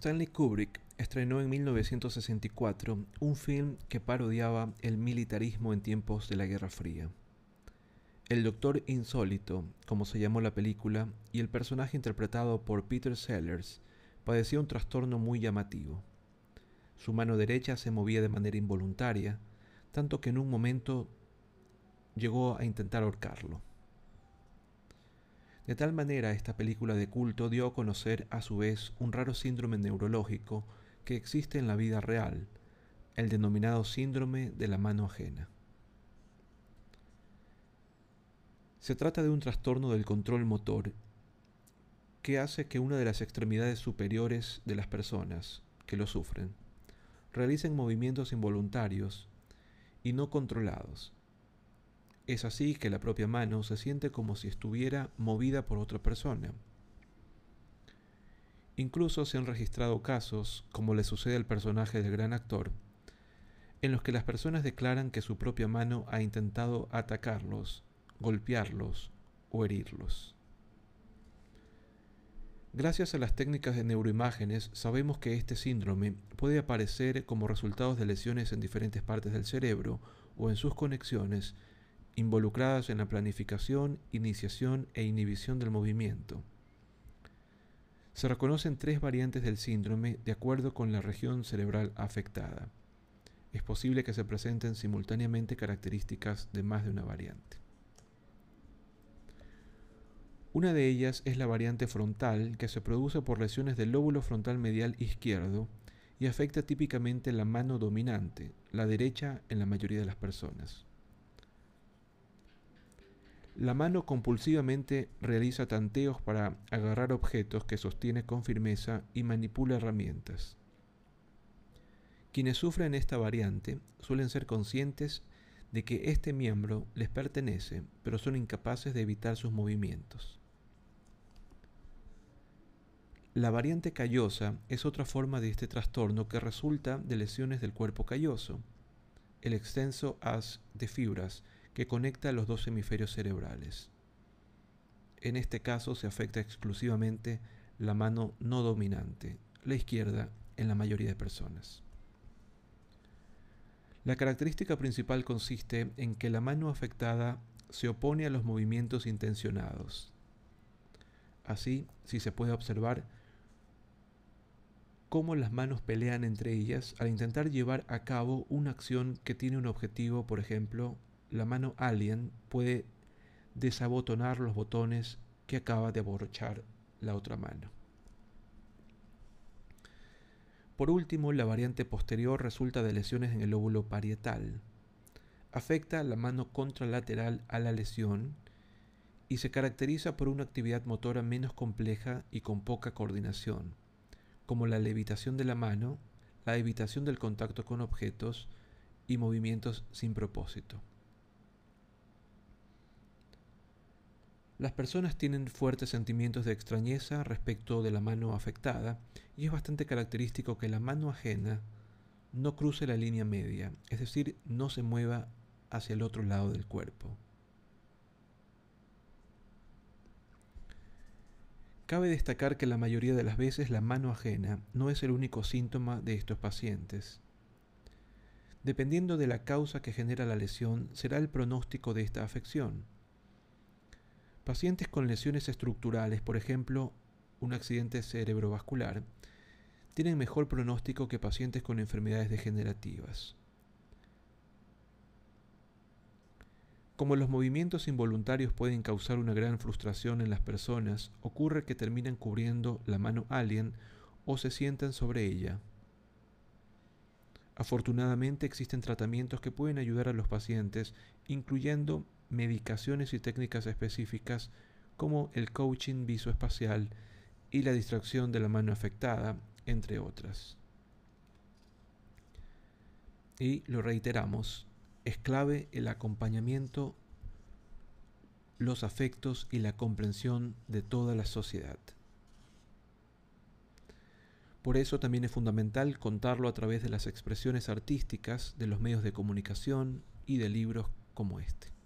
Stanley Kubrick estrenó en 1964 un film que parodiaba el militarismo en tiempos de la Guerra Fría. El Doctor Insólito, como se llamó la película, y el personaje interpretado por Peter Sellers padecía un trastorno muy llamativo. Su mano derecha se movía de manera involuntaria, tanto que en un momento llegó a intentar ahorcarlo. De tal manera, esta película de culto dio a conocer a su vez un raro síndrome neurológico que existe en la vida real, el denominado síndrome de la mano ajena. Se trata de un trastorno del control motor que hace que una de las extremidades superiores de las personas que lo sufren realicen movimientos involuntarios y no controlados, es así que la propia mano se siente como si estuviera movida por otra persona. Incluso se han registrado casos, como le sucede al personaje del gran actor, en los que las personas declaran que su propia mano ha intentado atacarlos, golpearlos o herirlos. Gracias a las técnicas de neuroimágenes sabemos que este síndrome puede aparecer como resultado de lesiones en diferentes partes del cerebro o en sus conexiones involucradas en la planificación, iniciación e inhibición del movimiento. Se reconocen tres variantes del síndrome de acuerdo con la región cerebral afectada. Es posible que se presenten simultáneamente características de más de una variante. Una de ellas es la variante frontal, que se produce por lesiones del lóbulo frontal medial izquierdo y afecta típicamente la mano dominante, la derecha en la mayoría de las personas. La mano compulsivamente realiza tanteos para agarrar objetos que sostiene con firmeza y manipula herramientas. Quienes sufren esta variante suelen ser conscientes de que este miembro les pertenece, pero son incapaces de evitar sus movimientos. La variante callosa es otra forma de este trastorno que resulta de lesiones del cuerpo calloso. El extenso haz de fibras que conecta los dos hemisferios cerebrales. En este caso se afecta exclusivamente la mano no dominante, la izquierda, en la mayoría de personas. La característica principal consiste en que la mano afectada se opone a los movimientos intencionados. Así, si se puede observar cómo las manos pelean entre ellas al intentar llevar a cabo una acción que tiene un objetivo, por ejemplo, la mano alien puede desabotonar los botones que acaba de abrochar la otra mano. Por último, la variante posterior resulta de lesiones en el lóbulo parietal. Afecta la mano contralateral a la lesión y se caracteriza por una actividad motora menos compleja y con poca coordinación, como la levitación de la mano, la evitación del contacto con objetos y movimientos sin propósito. Las personas tienen fuertes sentimientos de extrañeza respecto de la mano afectada y es bastante característico que la mano ajena no cruce la línea media, es decir, no se mueva hacia el otro lado del cuerpo. Cabe destacar que la mayoría de las veces la mano ajena no es el único síntoma de estos pacientes. Dependiendo de la causa que genera la lesión, será el pronóstico de esta afección. Pacientes con lesiones estructurales, por ejemplo, un accidente cerebrovascular, tienen mejor pronóstico que pacientes con enfermedades degenerativas. Como los movimientos involuntarios pueden causar una gran frustración en las personas, ocurre que terminan cubriendo la mano alien o se sientan sobre ella. Afortunadamente existen tratamientos que pueden ayudar a los pacientes, incluyendo medicaciones y técnicas específicas como el coaching visoespacial y la distracción de la mano afectada, entre otras. Y lo reiteramos, es clave el acompañamiento, los afectos y la comprensión de toda la sociedad. Por eso también es fundamental contarlo a través de las expresiones artísticas de los medios de comunicación y de libros como este.